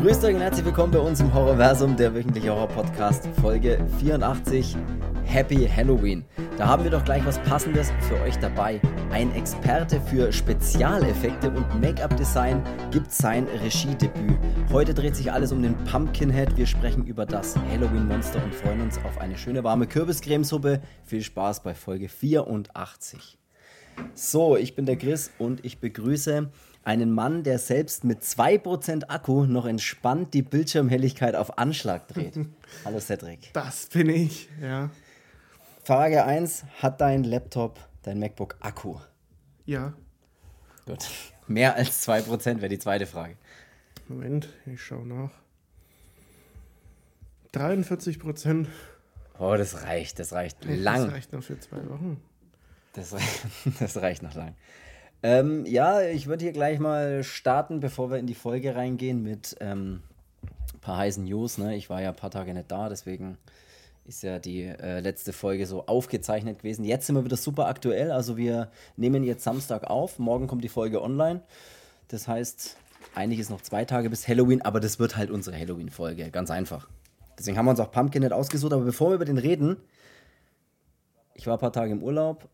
Grüßt euch und herzlich willkommen bei uns im Horrorversum, der wöchentliche Horror-Podcast, Folge 84. Happy Halloween. Da haben wir doch gleich was Passendes für euch dabei. Ein Experte für Spezialeffekte und Make-up-Design gibt sein Regiedebüt. Heute dreht sich alles um den Pumpkinhead. Wir sprechen über das Halloween-Monster und freuen uns auf eine schöne warme Kürbiscremesuppe. Viel Spaß bei Folge 84. So, ich bin der Chris und ich begrüße einen Mann, der selbst mit 2% Akku noch entspannt die Bildschirmhelligkeit auf Anschlag dreht. Hallo Cedric. Das bin ich, ja. Frage 1, hat dein Laptop, dein MacBook Akku? Ja. Gut. Mehr als 2% wäre die zweite Frage. Moment, ich schaue nach. 43 Prozent. Oh, das reicht, das reicht lang. Das reicht noch für zwei Wochen. Das, das reicht noch lang. Ähm, ja, ich würde hier gleich mal starten, bevor wir in die Folge reingehen mit ähm, ein paar heißen News. Ne? Ich war ja ein paar Tage nicht da, deswegen ist ja die äh, letzte Folge so aufgezeichnet gewesen. Jetzt sind wir wieder super aktuell. Also wir nehmen jetzt Samstag auf. Morgen kommt die Folge online. Das heißt, eigentlich ist noch zwei Tage bis Halloween, aber das wird halt unsere Halloween-Folge. Ganz einfach. Deswegen haben wir uns auch Pumpkin nicht ausgesucht. Aber bevor wir über den reden, ich war ein paar Tage im Urlaub.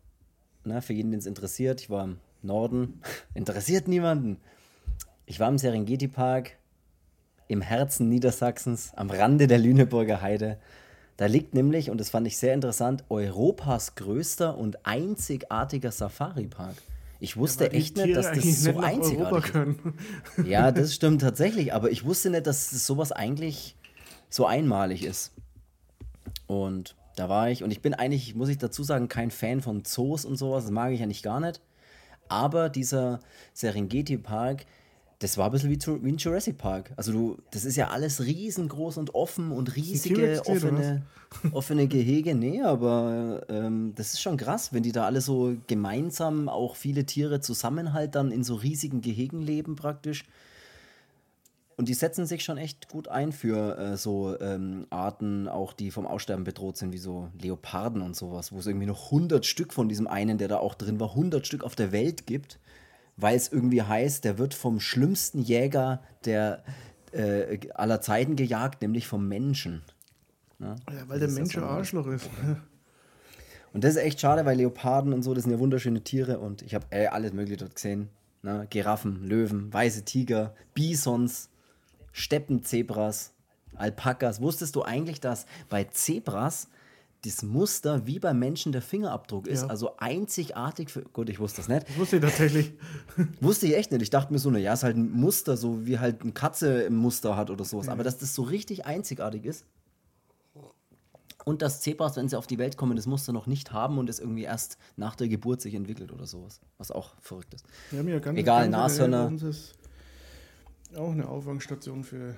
Na, für jeden, den es interessiert. Ich war im Norden. interessiert niemanden. Ich war im Serengeti-Park im Herzen Niedersachsens, am Rande der Lüneburger Heide. Da liegt nämlich, und das fand ich sehr interessant, Europas größter und einzigartiger Safari-Park. Ich wusste ja, echt nicht, dass das so einzigartig ist. Ja, das stimmt tatsächlich, aber ich wusste nicht, dass sowas eigentlich so einmalig ist. Und da war ich, und ich bin eigentlich, muss ich dazu sagen, kein Fan von Zoos und sowas, das mag ich eigentlich gar nicht. Aber dieser Serengeti-Park, das war ein bisschen wie, wie ein Jurassic Park. Also du, das ist ja alles riesengroß und offen und riesige offene, offene Gehege. Nee, aber ähm, das ist schon krass, wenn die da alle so gemeinsam auch viele Tiere zusammen halt dann in so riesigen Gehegen leben praktisch. Und die setzen sich schon echt gut ein für äh, so ähm, Arten, auch die vom Aussterben bedroht sind, wie so Leoparden und sowas, wo es irgendwie noch 100 Stück von diesem einen, der da auch drin war, 100 Stück auf der Welt gibt weil es irgendwie heißt, der wird vom schlimmsten Jäger der äh, aller Zeiten gejagt, nämlich vom Menschen. Ja, ja weil der Mensch ein Arschloch ist. Und das ist echt schade, weil Leoparden und so, das sind ja wunderschöne Tiere und ich habe äh, alles Mögliche dort gesehen. Ne? Giraffen, Löwen, weiße Tiger, Bisons, Steppenzebras, Alpakas. Wusstest du eigentlich, dass bei Zebras das Muster wie beim Menschen der Fingerabdruck ist. Ja. Also einzigartig für. Gut, ich wusste das nicht. Das wusste ich tatsächlich. wusste ich echt nicht. Ich dachte mir so, naja, ist halt ein Muster, so wie halt eine Katze im Muster hat oder sowas. Ja. Aber dass das so richtig einzigartig ist. Und dass Zebras, wenn sie auf die Welt kommen, das Muster noch nicht haben und es irgendwie erst nach der Geburt sich entwickelt oder sowas. Was auch verrückt ist. Ja Egal, Nashörner. Auch eine Auffangstation für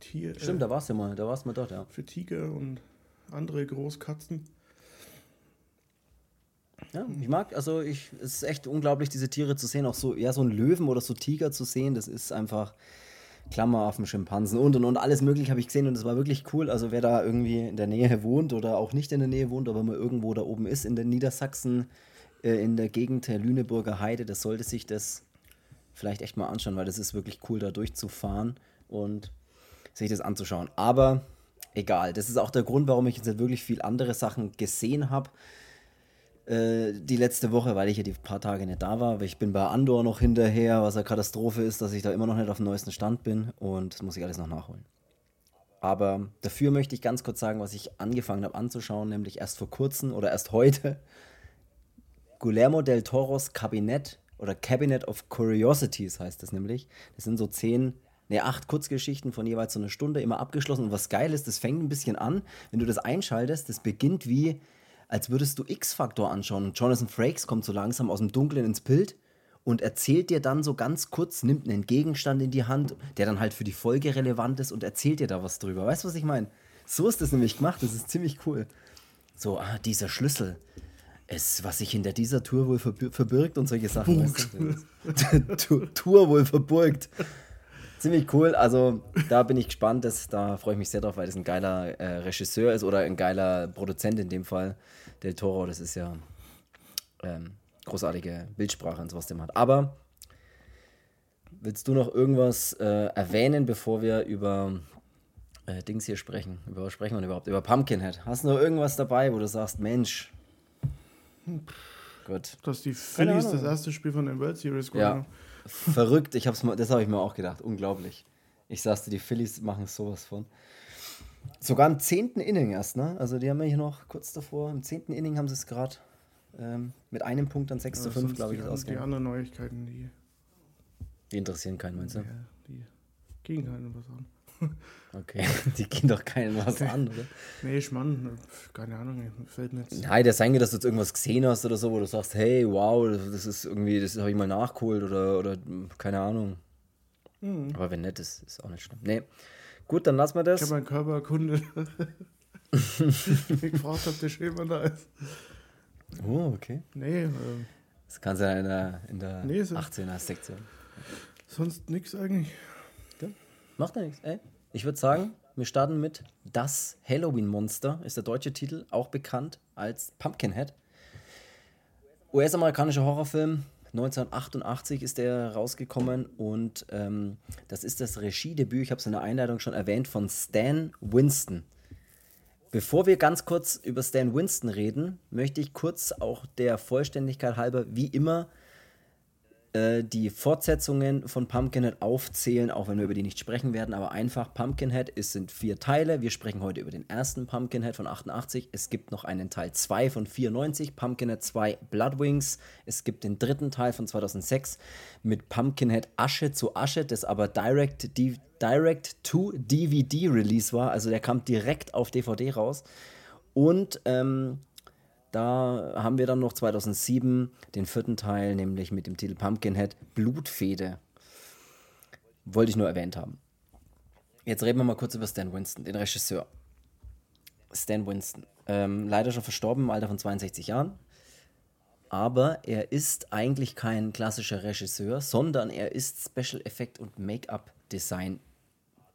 Tiere. Stimmt, äh, da warst du mal, da warst du mal dort, ja. Für Tiger und andere Großkatzen. Ja, ich mag, also ich, es ist echt unglaublich, diese Tiere zu sehen, auch so, ja, so ein Löwen oder so Tiger zu sehen, das ist einfach Klammer auf dem Schimpansen und und und alles mögliche habe ich gesehen und das war wirklich cool. Also wer da irgendwie in der Nähe wohnt oder auch nicht in der Nähe wohnt, aber mal irgendwo da oben ist in der Niedersachsen, äh, in der Gegend der Lüneburger Heide, das sollte sich das vielleicht echt mal anschauen, weil das ist wirklich cool, da durchzufahren und sich das anzuschauen. Aber egal. Das ist auch der Grund, warum ich jetzt wirklich viel andere Sachen gesehen habe äh, die letzte Woche, weil ich ja die paar Tage nicht da war. Ich bin bei Andor noch hinterher, was eine Katastrophe ist, dass ich da immer noch nicht auf dem neuesten Stand bin und das muss ich alles noch nachholen. Aber dafür möchte ich ganz kurz sagen, was ich angefangen habe anzuschauen, nämlich erst vor kurzem oder erst heute. Guillermo del Toros Kabinett oder Cabinet of Curiosities heißt das nämlich. Das sind so zehn ne, acht Kurzgeschichten von jeweils so einer Stunde, immer abgeschlossen. Und was geil ist, das fängt ein bisschen an, wenn du das einschaltest, das beginnt wie, als würdest du X-Factor anschauen. Und Jonathan Frakes kommt so langsam aus dem Dunkeln ins Bild und erzählt dir dann so ganz kurz, nimmt einen Gegenstand in die Hand, der dann halt für die Folge relevant ist und erzählt dir da was drüber. Weißt du, was ich meine? So ist das nämlich gemacht, das ist ziemlich cool. So, ah, dieser Schlüssel. Es, was sich hinter dieser Tour wohl verbirgt und solche Sachen. Weißt du? Tour wohl verburgt ziemlich cool. Also da bin ich gespannt. Das, da freue ich mich sehr drauf, weil das ein geiler äh, Regisseur ist oder ein geiler Produzent in dem Fall. Del Toro, das ist ja ähm, großartige Bildsprache und sowas, dem hat. Aber willst du noch irgendwas äh, erwähnen, bevor wir über äh, Dings hier sprechen? Über was sprechen wir überhaupt? Über Pumpkinhead. Hast du noch irgendwas dabei, wo du sagst, Mensch? Gut. Dass die Phillies das erste Spiel von den World Series gewonnen ja. Verrückt, ich hab's, das habe ich mir auch gedacht. Unglaublich. Ich sagte, die Phillies machen sowas von. Sogar im zehnten Inning erst, ne? Also die haben ja hier noch kurz davor, im zehnten Inning haben sie es gerade ähm, mit einem Punkt dann 6 ja, zu 5, glaube ich, ist Die anderen Neuigkeiten, die. Die interessieren keinen, meinst du? Ja, die gehen keinen was an. Okay, die gehen doch keinen was an, oder? Nee, ich Mann, keine Ahnung, fällt mir jetzt. Nein, der sein dass du jetzt irgendwas gesehen hast oder so, wo du sagst, hey, wow, das ist irgendwie, das habe ich mal nachgeholt oder, oder keine Ahnung. Mhm. Aber wenn nicht, ist, ist auch nicht schlimm. Nee. Gut, dann lassen wir das. Ich habe meinen Körper erkundet. ich gefragt, ob der Schäfer da ist. Oh, okay. Nee. Äh, das kannst du ja in der, in der nee, 18er-Sektion. Sonst nichts eigentlich. Macht ja nichts. Ey, ich würde sagen, wir starten mit Das Halloween-Monster, ist der deutsche Titel, auch bekannt als Pumpkinhead. US-amerikanischer Horrorfilm, 1988 ist der rausgekommen und ähm, das ist das Regiedebüt, ich habe es in der Einleitung schon erwähnt, von Stan Winston. Bevor wir ganz kurz über Stan Winston reden, möchte ich kurz auch der Vollständigkeit halber, wie immer, äh, die Fortsetzungen von Pumpkinhead aufzählen, auch wenn wir über die nicht sprechen werden, aber einfach Pumpkinhead, es sind vier Teile. Wir sprechen heute über den ersten Pumpkinhead von 88. Es gibt noch einen Teil 2 von 94, Pumpkinhead 2 Bloodwings. Es gibt den dritten Teil von 2006 mit Pumpkinhead Asche zu Asche, das aber direct, direct to DVD Release war, also der kam direkt auf DVD raus. Und ähm, da haben wir dann noch 2007 den vierten Teil, nämlich mit dem Titel Pumpkinhead Blutfede. Wollte ich nur erwähnt haben. Jetzt reden wir mal kurz über Stan Winston, den Regisseur. Stan Winston. Ähm, leider schon verstorben im Alter von 62 Jahren. Aber er ist eigentlich kein klassischer Regisseur, sondern er ist Special Effect und Make-up Design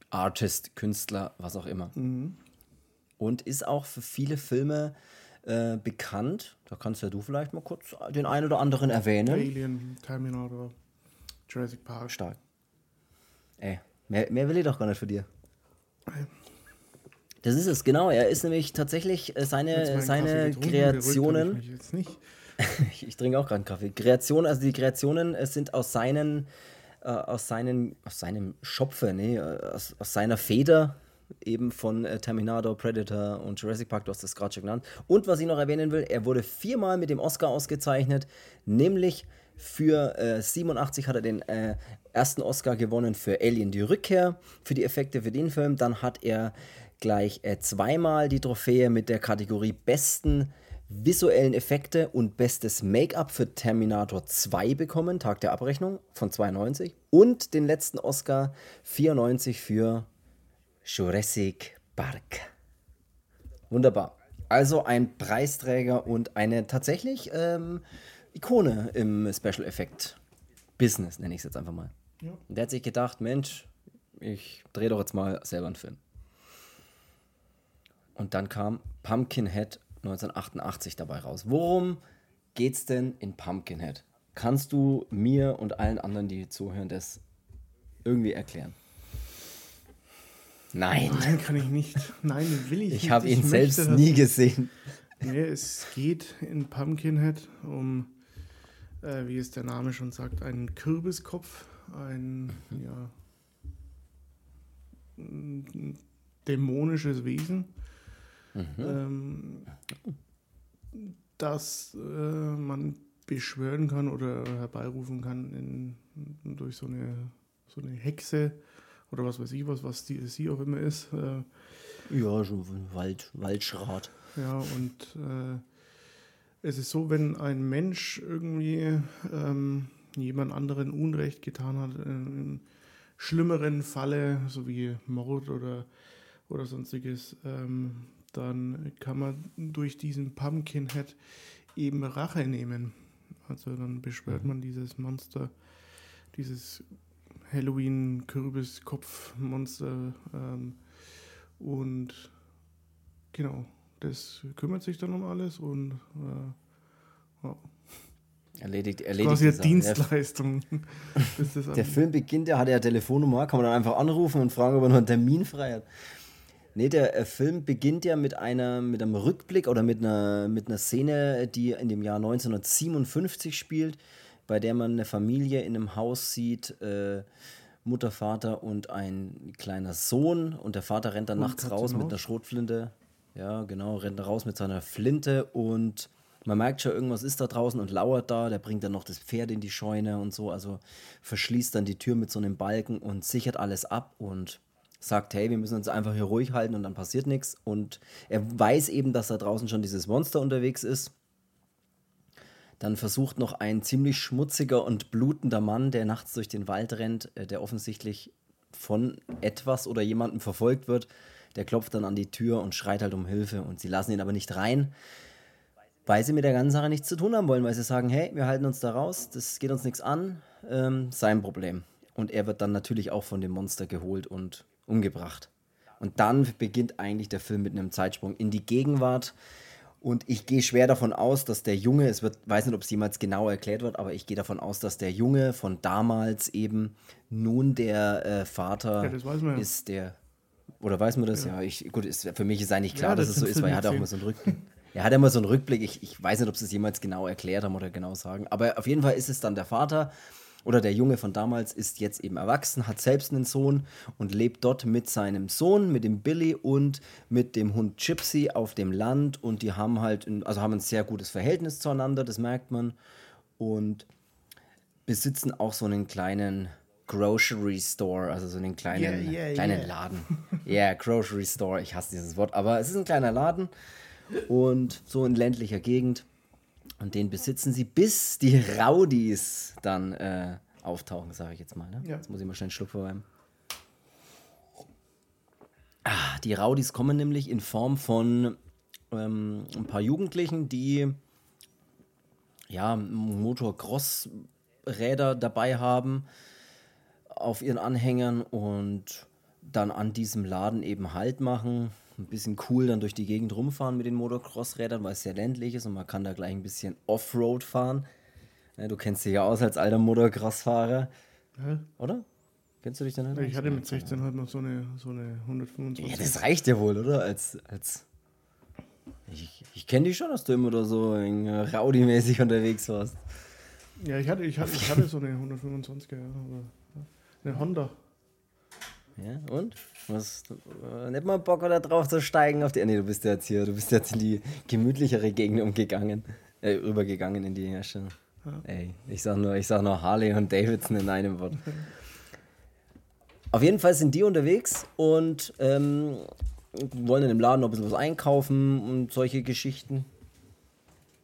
Artist, Künstler, was auch immer. Mhm. Und ist auch für viele Filme äh, bekannt. Da kannst ja du vielleicht mal kurz den einen oder anderen erwähnen. Alien, Terminator, Jurassic Park. Stark. Ey, mehr, mehr will ich doch gar nicht für dir. Das ist es, genau. Er ist nämlich tatsächlich äh, seine, seine Kreationen. Ich, ich, ich, trinke auch gerade einen Kaffee. Kreationen, also die Kreationen äh, sind aus seinen, äh, aus seinen, aus seinem Schopfe, nee, äh, aus, aus seiner Feder eben von äh, Terminator, Predator und Jurassic Park, du hast das gerade schon genannt. Und was ich noch erwähnen will, er wurde viermal mit dem Oscar ausgezeichnet, nämlich für äh, 87 hat er den äh, ersten Oscar gewonnen für Alien die Rückkehr, für die Effekte für den Film. Dann hat er gleich äh, zweimal die Trophäe mit der Kategorie besten visuellen Effekte und bestes Make-up für Terminator 2 bekommen, Tag der Abrechnung von 92. Und den letzten Oscar 94 für Jurassic Park. Wunderbar. Also ein Preisträger und eine tatsächlich ähm, Ikone im Special Effect Business, nenne ich es jetzt einfach mal. Ja. Und der hat sich gedacht, Mensch, ich drehe doch jetzt mal selber einen Film. Und dann kam Pumpkinhead 1988 dabei raus. Worum geht's denn in Pumpkinhead? Kannst du mir und allen anderen, die zuhören, das irgendwie erklären? Nein. Nein, kann ich nicht. Nein, will ich, ich nicht. Ich habe ihn selbst nie gesehen. Nee, es geht in Pumpkinhead um, äh, wie es der Name schon sagt, einen Kürbiskopf, ein, mhm. ja, ein dämonisches Wesen, mhm. ähm, das äh, man beschwören kann oder herbeirufen kann in, durch so eine, so eine Hexe, oder was weiß ich was, was die, sie auch immer ist. Äh, ja, so ein Wald, Waldschrat. Ja, und äh, es ist so, wenn ein Mensch irgendwie ähm, jemand anderen Unrecht getan hat, in schlimmeren Falle, so wie Mord oder, oder sonstiges, ähm, dann kann man durch diesen Pumpkinhead eben Rache nehmen. Also dann beschwört mhm. man dieses Monster, dieses Halloween-Kürbis-Kopf-Monster. Ähm, und genau, das kümmert sich dann um alles und äh, ja. Erledigt, erledigt. Quasi eine Dienstleistung. Der, der Film beginnt, der hat ja Telefonnummer, kann man dann einfach anrufen und fragen, ob er noch einen Termin frei hat. Nee, der äh, Film beginnt ja mit, einer, mit einem Rückblick oder mit einer, mit einer Szene, die in dem Jahr 1957 spielt, bei der man eine Familie in einem Haus sieht, äh, Mutter, Vater und ein kleiner Sohn. Und der Vater rennt dann und nachts raus mit einer Schrotflinte. Ja, genau, rennt raus mit seiner Flinte und man merkt schon, irgendwas ist da draußen und lauert da. Der bringt dann noch das Pferd in die Scheune und so. Also verschließt dann die Tür mit so einem Balken und sichert alles ab und sagt, hey, wir müssen uns einfach hier ruhig halten und dann passiert nichts. Und er weiß eben, dass da draußen schon dieses Monster unterwegs ist. Dann versucht noch ein ziemlich schmutziger und blutender Mann, der nachts durch den Wald rennt, äh, der offensichtlich von etwas oder jemandem verfolgt wird, der klopft dann an die Tür und schreit halt um Hilfe und sie lassen ihn aber nicht rein weil sie mit der ganzen Sache nichts zu tun haben wollen, weil sie sagen, hey, wir halten uns da raus, das geht uns nichts an, ähm, sein Problem. Und er wird dann natürlich auch von dem Monster geholt und umgebracht. Und dann beginnt eigentlich der Film mit einem Zeitsprung in die Gegenwart. Und ich gehe schwer davon aus, dass der Junge, es wird, weiß nicht, ob es jemals genau erklärt wird, aber ich gehe davon aus, dass der Junge von damals eben nun der äh, Vater ja, ist, der. Oder weiß man das? Ja, ja ich, gut, ist, für mich ist eigentlich klar, ja, dass es so ist, weil er hat auch mal so einen Rücken. Er hat immer so einen Rückblick. Ich, ich weiß nicht, ob sie es jemals genau erklärt haben oder genau sagen. Aber auf jeden Fall ist es dann der Vater oder der Junge von damals ist jetzt eben erwachsen, hat selbst einen Sohn und lebt dort mit seinem Sohn, mit dem Billy und mit dem Hund Gypsy auf dem Land. Und die haben halt, also haben ein sehr gutes Verhältnis zueinander, das merkt man. Und besitzen auch so einen kleinen Grocery Store, also so einen kleinen, yeah, yeah, kleinen yeah. Laden. Ja, yeah, Grocery Store, ich hasse dieses Wort, aber es ist ein kleiner Laden und so in ländlicher Gegend. Und den besitzen sie, bis die Rowdies dann äh, auftauchen, sage ich jetzt mal. Ne? Ja. Jetzt muss ich mal schnell einen Schluck vorwärmen. Ah, die Rowdies kommen nämlich in Form von ähm, ein paar Jugendlichen, die ja Motocross-Räder dabei haben auf ihren Anhängern und dann an diesem Laden eben Halt machen ein bisschen cool dann durch die Gegend rumfahren mit den Motocross-Rädern, weil es sehr ländlich ist und man kann da gleich ein bisschen Offroad fahren. Ja, du kennst dich ja aus als alter Motocross-Fahrer. Ja. Oder? Kennst du dich denn? Ich hatte mit 16 halt noch so eine, so eine 125. Ja, das reicht ja wohl, oder? Als, als ich, ich kenne dich schon, dass du immer da so Rowdy-mäßig unterwegs warst. Ja, ich hatte, ich hatte, ich hatte so eine 125er, ja, eine Honda. Ja, und? Was, äh, nicht mal Bock oder drauf zu steigen auf die. Nee, du bist jetzt hier, du bist jetzt in die gemütlichere Gegend umgegangen, äh, rübergegangen in die Herstellung. Ja. Ey, ich sag nur, ich sag nur Harley und Davidson in einem Wort. auf jeden Fall sind die unterwegs und ähm, wollen in dem Laden noch ein bisschen was einkaufen und solche Geschichten.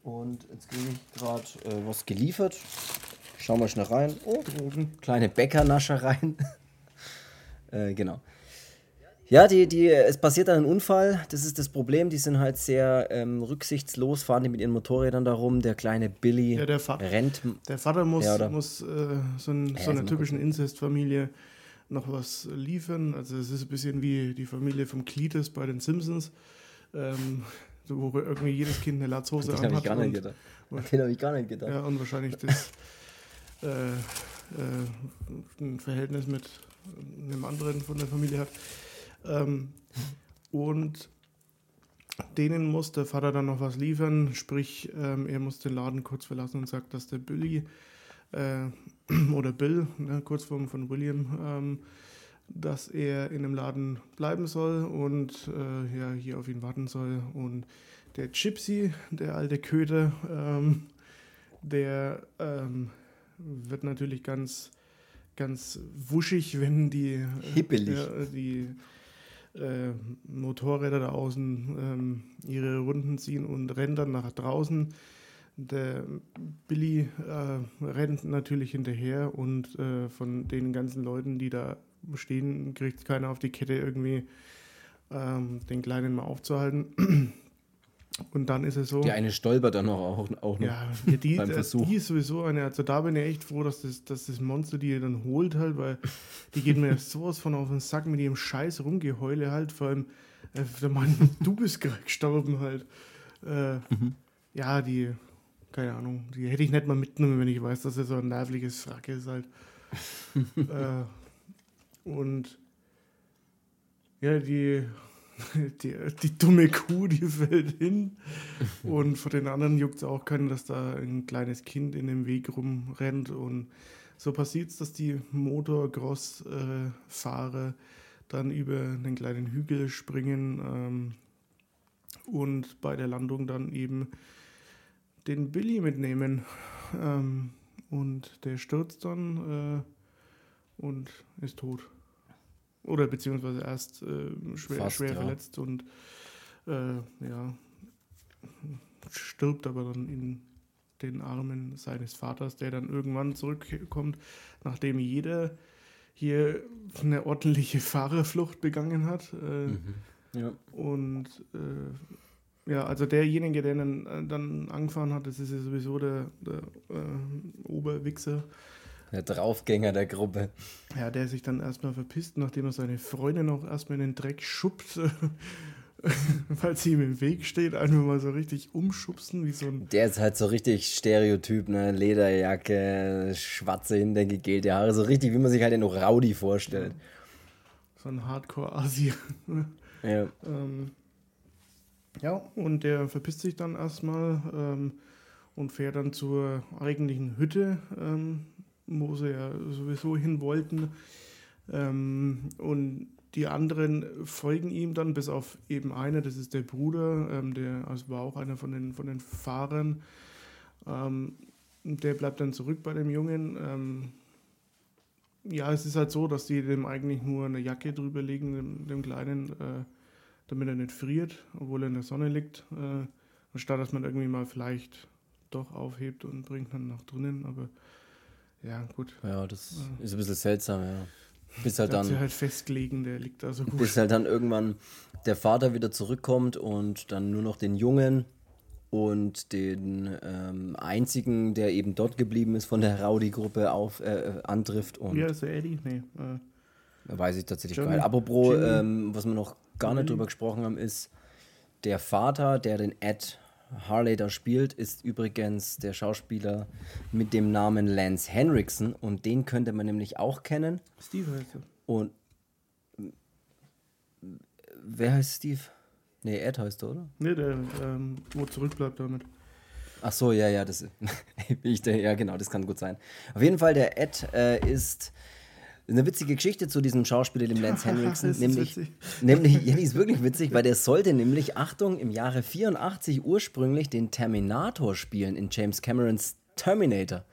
Und jetzt kriege ich gerade äh, was geliefert. Schauen wir schnell rein. Oh, kleine Bäckernaschereien. äh, genau. Ja, die, die, es passiert dann ein Unfall, das ist das Problem. Die sind halt sehr ähm, rücksichtslos, fahren die mit ihren Motorrädern darum. Der kleine Billy ja, der rennt. Der Vater muss, ja, muss äh, so, ein, ja, so einer typischen Inzestfamilie noch was liefern. Also es ist ein bisschen wie die Familie vom Cletus bei den Simpsons. Ähm, wo irgendwie jedes Kind eine Latzhose anhat. Den habe ich gar nicht gedacht. Den habe ich gar nicht gedacht. Ja, und wahrscheinlich das äh, äh, ein Verhältnis mit einem anderen von der Familie hat. Ähm, und denen muss der Vater dann noch was liefern, sprich, ähm, er muss den Laden kurz verlassen und sagt, dass der Billy äh, oder Bill, ne, Kurzform von William, ähm, dass er in dem Laden bleiben soll und äh, ja, hier auf ihn warten soll. Und der Gypsy, der alte Köter, ähm, der ähm, wird natürlich ganz, ganz wuschig, wenn die, äh, Hippelig. Äh, die äh, Motorräder da außen ähm, ihre Runden ziehen und rennen dann nach draußen. Der Billy äh, rennt natürlich hinterher und äh, von den ganzen Leuten, die da stehen, kriegt keiner auf die Kette irgendwie ähm, den Kleinen mal aufzuhalten. Und dann ist es so. Die eine stolpert dann auch, auch noch ja, die, beim Versuch. Die ist sowieso eine. Also da bin ich echt froh, dass das, dass das Monster die dann holt halt, weil die geht mir sowas von auf den Sack mit ihrem Scheiß rumgeheule halt. Vor allem, äh, der Mann, du bist gestorben halt. Äh, mhm. Ja, die, keine Ahnung, die hätte ich nicht mal mitgenommen, wenn ich weiß, dass er so ein nervliches Frack ist halt. äh, und ja, die, die, die dumme Kuh, die fällt hin. Und von den anderen juckt es auch keinen, dass da ein kleines Kind in dem Weg rumrennt. Und so passiert es, dass die Motocross-Fahrer äh, dann über einen kleinen Hügel springen ähm, und bei der Landung dann eben den Billy mitnehmen. Ähm, und der stürzt dann äh, und ist tot. Oder beziehungsweise erst äh, schwer, Fast, schwer ja. verletzt und äh, ja, stirbt aber dann in den Armen seines Vaters, der dann irgendwann zurückkommt, nachdem jeder hier eine ordentliche Fahrerflucht begangen hat. Äh, mhm. ja. Und äh, ja, also derjenige, der dann, äh, dann angefahren hat, das ist ja sowieso der, der äh, Oberwichser. Der Draufgänger der Gruppe. Ja, der sich dann erstmal verpisst, nachdem er seine Freundin auch erstmal in den Dreck schuppt, weil sie ihm im Weg steht, einfach mal so richtig umschubsen, wie so ein. Der ist halt so richtig Stereotyp, ne? Lederjacke, schwarze Hintern, gegelte Haare, so richtig, wie man sich halt den Rowdy vorstellt. So ein Hardcore-Asi. ja. Ähm, ja, und der verpisst sich dann erstmal ähm, und fährt dann zur eigentlichen Hütte ähm, wo sie ja sowieso hin wollten. Ähm, und die anderen folgen ihm dann, bis auf eben einer, das ist der Bruder, ähm, der also war auch einer von den, von den Fahrern. Ähm, der bleibt dann zurück bei dem Jungen. Ähm, ja, es ist halt so, dass die dem eigentlich nur eine Jacke drüber legen, dem, dem Kleinen, äh, damit er nicht friert, obwohl er in der Sonne liegt. Äh, anstatt dass man irgendwie mal vielleicht doch aufhebt und bringt dann nach drinnen. Aber ja, gut. Ja, das ja. ist ein bisschen seltsam, ja. Bis halt dann. halt festlegen, der liegt da so gut. Bis halt dann irgendwann der Vater wieder zurückkommt und dann nur noch den Jungen und den ähm, einzigen, der eben dort geblieben ist, von der Rowdy-Gruppe auf äh, antrifft. Und ja, ist der Eddie? Nee. Äh, weiß ich tatsächlich Johnny, gar nicht. Apropos, ähm, was wir noch gar nicht drüber gesprochen haben, ist der Vater, der den Ed Harley da spielt, ist übrigens der Schauspieler mit dem Namen Lance Henriksen und den könnte man nämlich auch kennen. Steve heißt er. Und wer heißt Steve? Nee, Ed heißt er, oder? Nee, der, ähm, wo zurückbleibt damit. Ach so, ja, ja, das ich, ja genau, das kann gut sein. Auf jeden Fall, der Ed äh, ist eine witzige Geschichte zu diesem Schauspieler, dem Lance Henriksen. nämlich, nämlich, ja, die ist wirklich witzig, weil der sollte nämlich, Achtung, im Jahre 84 ursprünglich den Terminator spielen in James Camerons Terminator.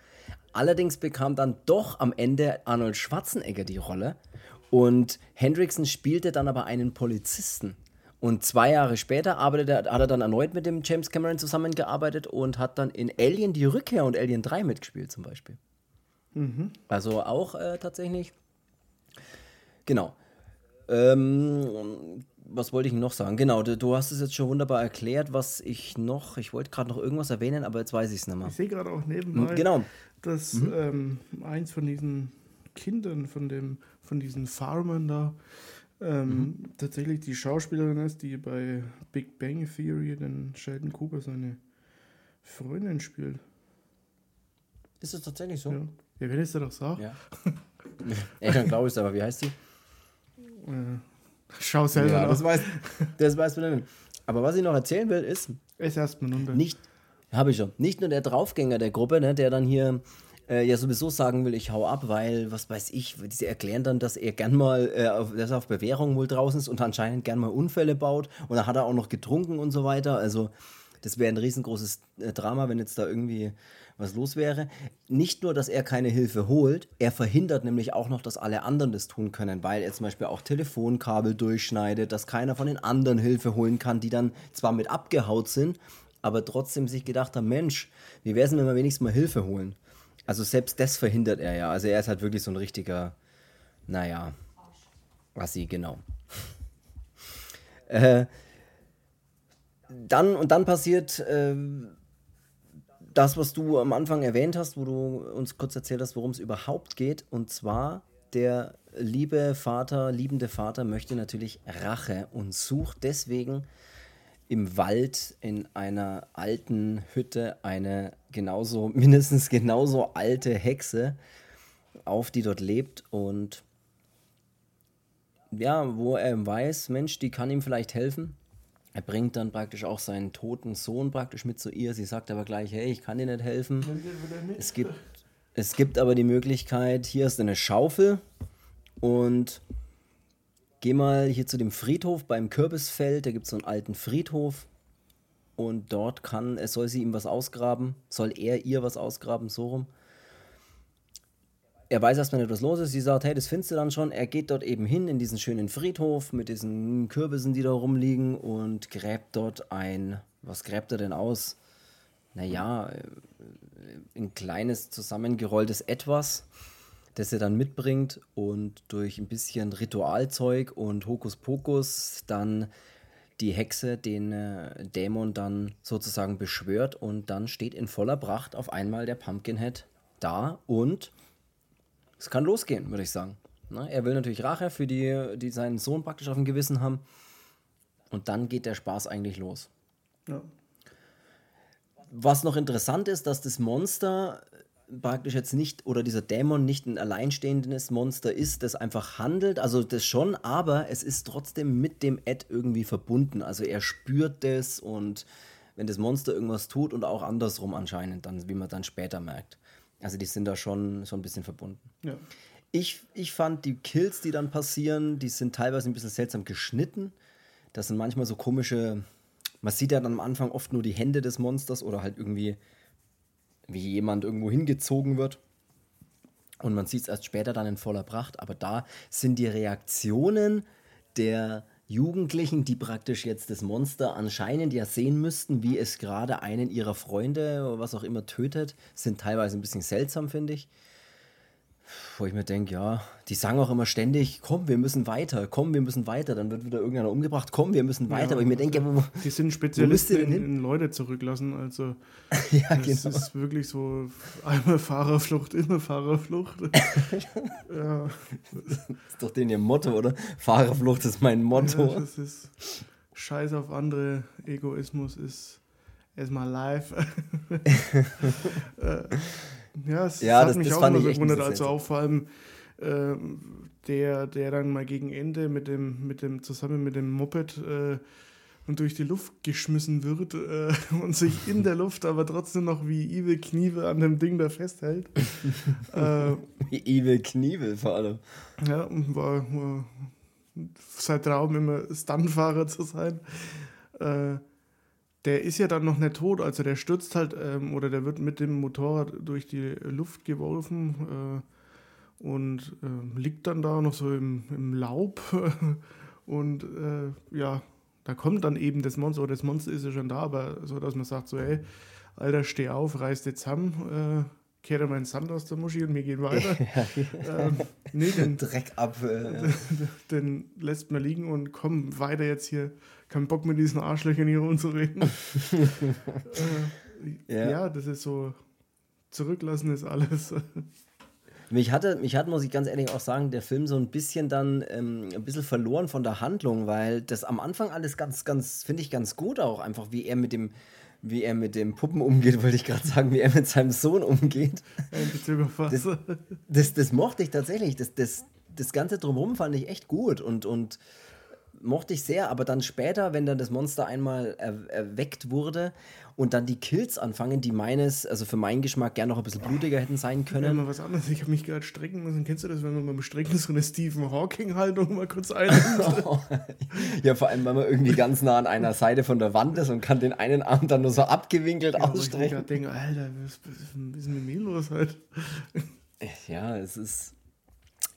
Allerdings bekam dann doch am Ende Arnold Schwarzenegger die Rolle und Hendrickson spielte dann aber einen Polizisten. Und zwei Jahre später arbeitet er, hat er dann erneut mit dem James Cameron zusammengearbeitet und hat dann in Alien die Rückkehr und Alien 3 mitgespielt zum Beispiel. Mhm. Also auch äh, tatsächlich. Genau. Ähm, was wollte ich noch sagen? Genau, du, du, hast es jetzt schon wunderbar erklärt, was ich noch, ich wollte gerade noch irgendwas erwähnen, aber jetzt weiß ich es nicht mehr. Ich sehe gerade auch nebenbei, genau. dass mhm. ähm, eins von diesen Kindern, von, dem, von diesen Farmern da, ähm, mhm. tatsächlich die Schauspielerin ist, die bei Big Bang Theory den Sheldon Cooper seine Freundin spielt. Ist das tatsächlich so? Ja. Ja, wenn ich es dir doch sage. Ja. Ey, dann glaube ich es, aber wie heißt sie? Schau selber ja, das weiß, das weiß man nicht. Aber was ich noch erzählen will, ist. Ist erstmal runter. Nicht, habe ich schon. Nicht nur der Draufgänger der Gruppe, ne, der dann hier äh, ja sowieso sagen will, ich hau ab, weil, was weiß ich, sie erklären dann, dass er gern mal, äh, auf, dass er auf Bewährung wohl draußen ist und anscheinend gern mal Unfälle baut. Und dann hat er auch noch getrunken und so weiter. Also, das wäre ein riesengroßes äh, Drama, wenn jetzt da irgendwie was los wäre. Nicht nur, dass er keine Hilfe holt, er verhindert nämlich auch noch, dass alle anderen das tun können, weil er zum Beispiel auch Telefonkabel durchschneidet, dass keiner von den anderen Hilfe holen kann, die dann zwar mit abgehaut sind, aber trotzdem sich gedacht haben, Mensch, wie wäre es wenn wir wenigstens mal Hilfe holen? Also selbst das verhindert er ja. Also er ist halt wirklich so ein richtiger, naja, was sie genau. äh, dann und dann passiert äh, das, was du am Anfang erwähnt hast, wo du uns kurz erzählt hast, worum es überhaupt geht. Und zwar, der liebe Vater, liebende Vater möchte natürlich Rache und sucht deswegen im Wald in einer alten Hütte eine genauso, mindestens genauso alte Hexe auf, die dort lebt und ja, wo er weiß, Mensch, die kann ihm vielleicht helfen. Er bringt dann praktisch auch seinen toten Sohn praktisch mit zu ihr. Sie sagt aber gleich, hey, ich kann dir nicht helfen. Es gibt, es gibt aber die Möglichkeit, hier ist eine Schaufel und geh mal hier zu dem Friedhof beim Kürbisfeld. Da gibt es so einen alten Friedhof und dort kann, es soll sie ihm was ausgraben, soll er ihr was ausgraben, so rum er weiß erstmal nicht, was los ist. Sie sagt, hey, das findest du dann schon. Er geht dort eben hin in diesen schönen Friedhof mit diesen Kürbissen, die da rumliegen und gräbt dort ein, was gräbt er denn aus? Naja, äh, ein kleines zusammengerolltes Etwas, das er dann mitbringt und durch ein bisschen Ritualzeug und Hokuspokus dann die Hexe den äh, Dämon dann sozusagen beschwört und dann steht in voller Pracht auf einmal der Pumpkinhead da und es kann losgehen, würde ich sagen. Ne? Er will natürlich Rache für die, die seinen Sohn praktisch auf dem Gewissen haben. Und dann geht der Spaß eigentlich los. Ja. Was noch interessant ist, dass das Monster praktisch jetzt nicht oder dieser Dämon nicht ein alleinstehendes Monster ist, das einfach handelt, also das schon, aber es ist trotzdem mit dem Ed irgendwie verbunden. Also er spürt das und wenn das Monster irgendwas tut und auch andersrum anscheinend, dann, wie man dann später merkt. Also die sind da schon so ein bisschen verbunden. Ja. Ich, ich fand die Kills, die dann passieren, die sind teilweise ein bisschen seltsam geschnitten. Das sind manchmal so komische. Man sieht ja dann am Anfang oft nur die Hände des Monsters oder halt irgendwie, wie jemand irgendwo hingezogen wird. Und man sieht es erst später dann in voller Pracht. Aber da sind die Reaktionen der Jugendlichen, die praktisch jetzt das Monster anscheinend ja sehen müssten, wie es gerade einen ihrer Freunde oder was auch immer tötet, sind teilweise ein bisschen seltsam, finde ich wo ich mir denke, ja, die sagen auch immer ständig, komm, wir müssen weiter, komm, wir müssen weiter, dann wird wieder irgendeiner umgebracht, komm, wir müssen weiter. Ja, aber ich mir denke, wo, die sind Spezialisten in, in, Leute zurücklassen, also ja, das genau. ist wirklich so einmal Fahrerflucht, immer Fahrerflucht. ja. Das ist doch den ihr Motto, oder? Fahrerflucht ist mein Motto. Ja, das ist Scheiß auf andere, Egoismus ist erstmal live. ja, es ja, hat das, mich das auch immer so gewundert. Also auch vor allem äh, der, der dann mal gegen Ende mit dem, mit dem, zusammen mit dem Moped äh, und durch die Luft geschmissen wird äh, und sich in der Luft aber trotzdem noch wie Evil Knievel an dem Ding da festhält. äh, wie Evil Knievel vor allem. Ja, und war, war seit Traum immer Stuntfahrer zu sein. Äh, der ist ja dann noch nicht tot, also der stürzt halt ähm, oder der wird mit dem Motorrad durch die Luft geworfen äh, und äh, liegt dann da noch so im, im Laub. Und äh, ja, da kommt dann eben das Monster, oder das Monster ist ja schon da, aber so, dass man sagt so, hey, Alter, steh auf, reiß jetzt zusammen, äh, kehre meinen Sand aus der Muschi und wir gehen weiter. ähm, nee, den, Dreck ab. Äh, den, lässt man liegen und komm weiter jetzt hier keinen Bock mit diesen Arschlöchern hier rumzureden. äh, ja. ja, das ist so, zurücklassen ist alles. Mich hatte, mich hat, muss ich ganz ehrlich auch sagen, der Film so ein bisschen dann ähm, ein bisschen verloren von der Handlung, weil das am Anfang alles ganz, ganz, finde ich ganz gut auch, einfach wie er mit dem, wie er mit dem Puppen umgeht, wollte ich gerade sagen, wie er mit seinem Sohn umgeht. Das, das, das mochte ich tatsächlich. Das, das, das Ganze drumherum fand ich echt gut und, und mochte ich sehr, aber dann später, wenn dann das Monster einmal er erweckt wurde und dann die Kills anfangen, die meines, also für meinen Geschmack gerne noch ein bisschen blutiger hätten sein können. Ja, mal was anderes. Ich habe mich gerade strecken müssen. Kennst du das, wenn man beim Strecken so eine Stephen Hawking-Haltung mal kurz einnimmt? ja, vor allem, weil man irgendwie ganz nah an einer Seite von der Wand ist und kann den einen Arm dann nur so abgewinkelt ja, ausstrecken. Ich denke, Alter, was, ist mit mir los halt? Ja, es ist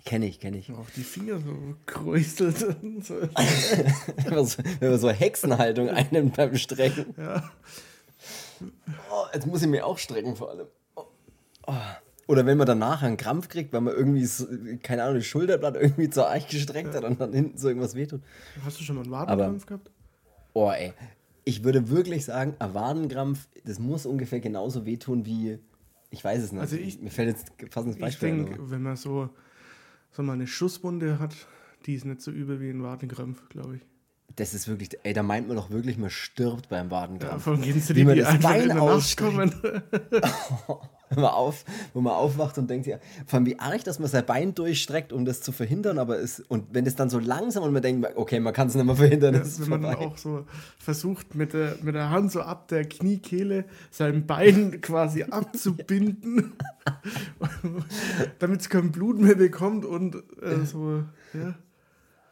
Kenne ich, kenne ich. Auch die Finger so kräuselt. so. wenn, man so, wenn man so Hexenhaltung einnimmt beim Strecken. Ja. Oh, jetzt muss ich mir auch strecken vor allem. Oh. Oh. Oder wenn man danach einen Krampf kriegt, weil man irgendwie, so, keine Ahnung, das Schulterblatt irgendwie zur Eich gestreckt ja. hat und dann hinten so irgendwas wehtut. Hast du schon mal einen Wadenkrampf gehabt? Oh, ey. Ich würde wirklich sagen, ein Wadenkrampf, das muss ungefähr genauso wehtun wie, ich weiß es nicht. Also ich, mir fällt jetzt fast ein Beispiel Ich denke, wenn man so sag mal, eine Schusswunde hat, die ist nicht so übel wie ein Wadenkrampf, glaube ich. Das ist wirklich, ey, da meint man doch wirklich, man stirbt beim Wadenkrampf. Ja, von gehen sie die, die das Bein auskommen. wenn, man auf, wo man aufwacht und denkt, ja, vor allem wie arg, dass man sein Bein durchstreckt, um das zu verhindern, aber es, und wenn es dann so langsam und man denkt, okay, man kann es nicht mehr verhindern. Ja, wenn man auch so versucht, mit der, mit der Hand so ab der Kniekehle sein Bein quasi abzubinden, damit es kein Blut mehr bekommt und äh, so, ja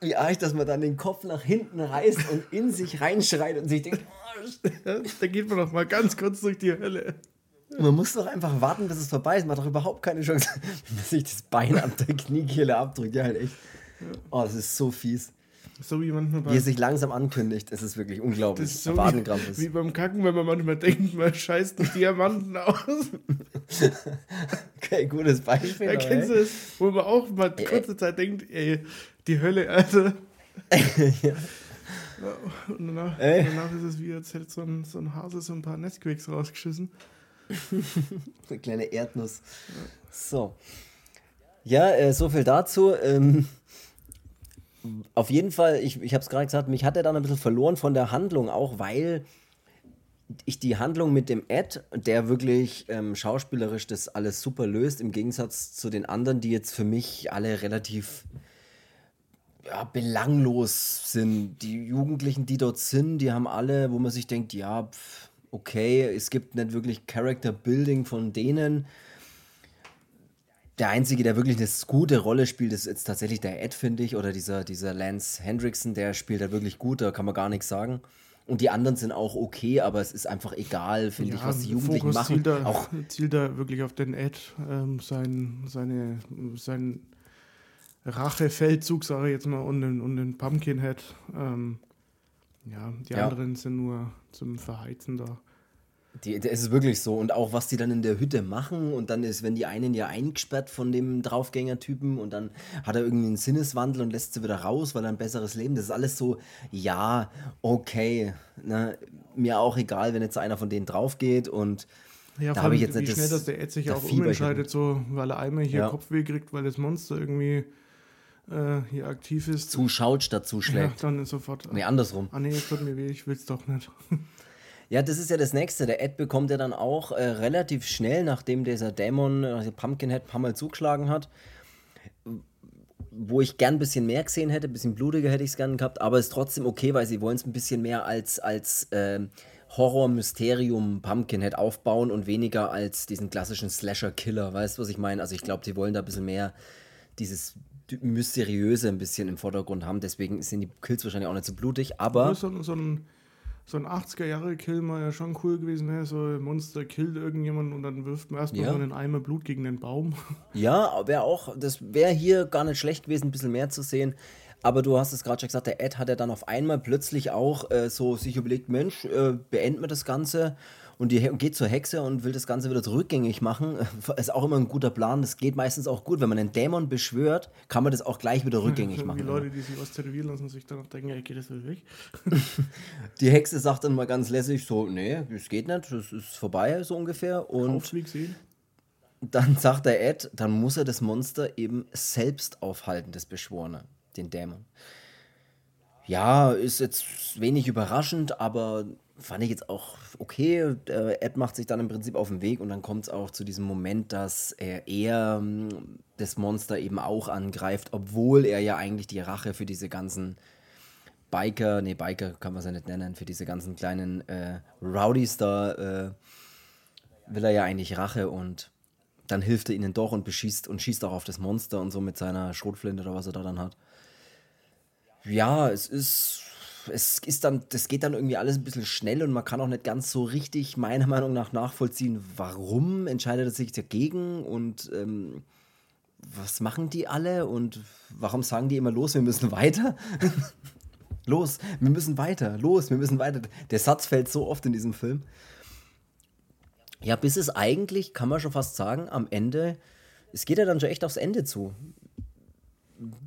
wie arg, dass man dann den Kopf nach hinten reißt und in sich reinschreit und sich denkt, oh, da geht man doch mal ganz kurz durch die Hölle. Man muss doch einfach warten, bis es vorbei ist. Man hat doch überhaupt keine Chance, dass sich das Bein ab der Kniekehle abdrückt. Ja, halt echt. Oh, das ist so fies. So wie manchmal Wie es sich langsam ankündigt, es ist wirklich unglaublich. Das ist so wie, wie, beim Kacken, wenn man manchmal denkt, man scheißt einen Diamanten aus. okay, gutes Beispiel. Ja, kennst du es? Wo man auch mal kurze Zeit denkt, ey, die Hölle, Alter. ja. Und danach, danach, ist es wie, als hätte so ein, so ein Hase so ein paar Nesquicks rausgeschissen. Eine kleine Erdnuss. Ja. So. Ja, äh, so viel dazu. Ähm, auf jeden Fall, ich, ich habe es gerade gesagt, mich hat er dann ein bisschen verloren von der Handlung, auch weil ich die Handlung mit dem Ed, der wirklich ähm, schauspielerisch das alles super löst, im Gegensatz zu den anderen, die jetzt für mich alle relativ ja, belanglos sind. Die Jugendlichen, die dort sind, die haben alle, wo man sich denkt, ja, pff, okay, es gibt nicht wirklich Character Building von denen der Einzige, der wirklich eine gute Rolle spielt, ist jetzt tatsächlich der Ed, finde ich, oder dieser, dieser Lance Hendrickson, der spielt da wirklich gut, da kann man gar nichts sagen. Und die anderen sind auch okay, aber es ist einfach egal, finde ja, ich, was die Jugendlichen Fokus machen. Zielt da, auch zielt da wirklich auf den Ed, ähm, sein, seine, sein Rachefeldzug, sage ich jetzt mal, und den, und den Pumpkinhead. Ähm, ja, die ja. anderen sind nur zum Verheizen da. Die, es ist wirklich so. Und auch, was die dann in der Hütte machen. Und dann ist, wenn die einen ja eingesperrt von dem Draufgänger-Typen und dann hat er irgendwie einen Sinneswandel und lässt sie wieder raus, weil er ein besseres Leben. Das ist alles so, ja, okay. Ne? Mir auch egal, wenn jetzt einer von denen draufgeht und. Ja, da habe ich jetzt wie nicht schnell, dass der Ed sich auch umentscheidet, so, weil er einmal hier ja. Kopfweh kriegt, weil das Monster irgendwie äh, hier aktiv ist. Zuschaut statt zuschlägt. Ja, dann ist sofort. Nee, andersrum. Ah, nee, es tut mir weh, ich will es doch nicht. Ja, das ist ja das Nächste. Der Ed bekommt ja dann auch äh, relativ schnell, nachdem dieser Dämon, also Pumpkinhead, ein paar Mal zugeschlagen hat. Wo ich gern ein bisschen mehr gesehen hätte, ein bisschen blutiger hätte ich es gern gehabt, aber ist trotzdem okay, weil sie wollen es ein bisschen mehr als, als äh, Horror-Mysterium Pumpkinhead aufbauen und weniger als diesen klassischen Slasher-Killer. Weißt du, was ich meine? Also ich glaube, die wollen da ein bisschen mehr dieses Mysteriöse ein bisschen im Vordergrund haben. Deswegen sind die Kills wahrscheinlich auch nicht so blutig, aber. So, so ein so ein 80er-Jahre-Kill mal ja schon cool gewesen wäre. So ein Monster killt irgendjemanden und dann wirft man erstmal ja. so einen Eimer Blut gegen den Baum. Ja, wäre auch, das wäre hier gar nicht schlecht gewesen, ein bisschen mehr zu sehen. Aber du hast es gerade schon gesagt, der Ed hat ja dann auf einmal plötzlich auch äh, so sich überlegt, Mensch, äh, beenden wir das Ganze und die geht zur Hexe und will das Ganze wieder rückgängig machen. Ist auch immer ein guter Plan. Das geht meistens auch gut. Wenn man einen Dämon beschwört, kann man das auch gleich wieder rückgängig machen. Die Leute, die sich was tätowieren lassen, sich dann auch denken, ja, geht das wieder weg. die Hexe sagt dann mal ganz lässig so, nee, das geht nicht, das ist vorbei, so ungefähr. Und dann sagt der Ed, dann muss er das Monster eben selbst aufhalten, das Beschworene, den Dämon. Ja, ist jetzt wenig überraschend, aber fand ich jetzt auch okay. Der Ed macht sich dann im Prinzip auf den Weg und dann kommt es auch zu diesem Moment, dass er eher hm, das Monster eben auch angreift, obwohl er ja eigentlich die Rache für diese ganzen Biker, nee, Biker kann man es ja nicht nennen, für diese ganzen kleinen äh, Rowdies da äh, will er ja eigentlich Rache und dann hilft er ihnen doch und beschießt und schießt auch auf das Monster und so mit seiner Schrotflinte oder was er da dann hat. Ja, es ist es ist dann, das geht dann irgendwie alles ein bisschen schnell und man kann auch nicht ganz so richtig, meiner Meinung nach, nachvollziehen, warum entscheidet er sich dagegen und ähm, was machen die alle und warum sagen die immer los, wir müssen weiter? los, wir müssen weiter, los, wir müssen weiter. Der Satz fällt so oft in diesem Film. Ja, bis es eigentlich, kann man schon fast sagen, am Ende, es geht ja dann schon echt aufs Ende zu.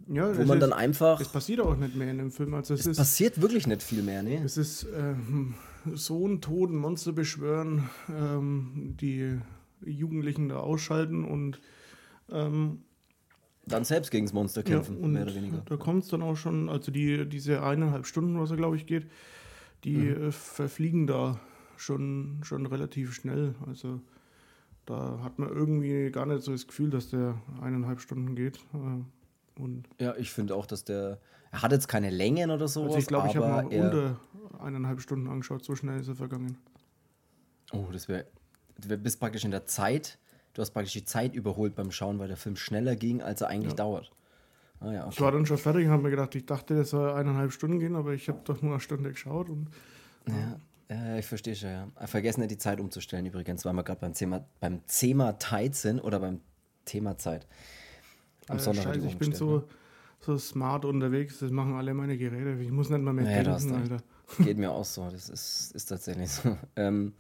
Ja, wo man ist, dann einfach. Es passiert auch nicht mehr in dem Film. Also es, es ist, passiert wirklich nicht viel mehr, ne? Es ist ähm, so ein toten Monster beschwören, ähm, die Jugendlichen da ausschalten und ähm, dann selbst gegen das Monster kämpfen, ja, und mehr oder weniger. Da kommt es dann auch schon, also die, diese eineinhalb Stunden, was er glaube ich geht, die mhm. äh, verfliegen da schon, schon relativ schnell. Also da hat man irgendwie gar nicht so das Gefühl, dass der eineinhalb Stunden geht. Äh, und ja, ich finde auch, dass der. Er hat jetzt keine Längen oder so. Also ich glaube, ich habe mal unter eineinhalb Stunden angeschaut, so schnell ist er vergangen. Oh, das wäre. Du bist praktisch in der Zeit, du hast praktisch die Zeit überholt beim Schauen, weil der Film schneller ging, als er eigentlich ja. dauert. Ah, ja, okay. Ich war dann schon fertig und habe mir gedacht, ich dachte, das soll eineinhalb Stunden gehen, aber ich habe doch nur eine Stunde geschaut. Und, ja. Ja, ich verstehe schon, ja. Vergessen nicht die Zeit umzustellen übrigens, weil wir gerade beim Thema, beim Thema Zeit sind oder beim Thema Zeit. Am äh, Sonntag Scheiße, ich bin so, ne? so smart unterwegs, das machen alle meine Geräte. Ich muss nicht mal mehr naja, denken, Alter. Geht mir auch so, das ist, ist tatsächlich so. Ähm,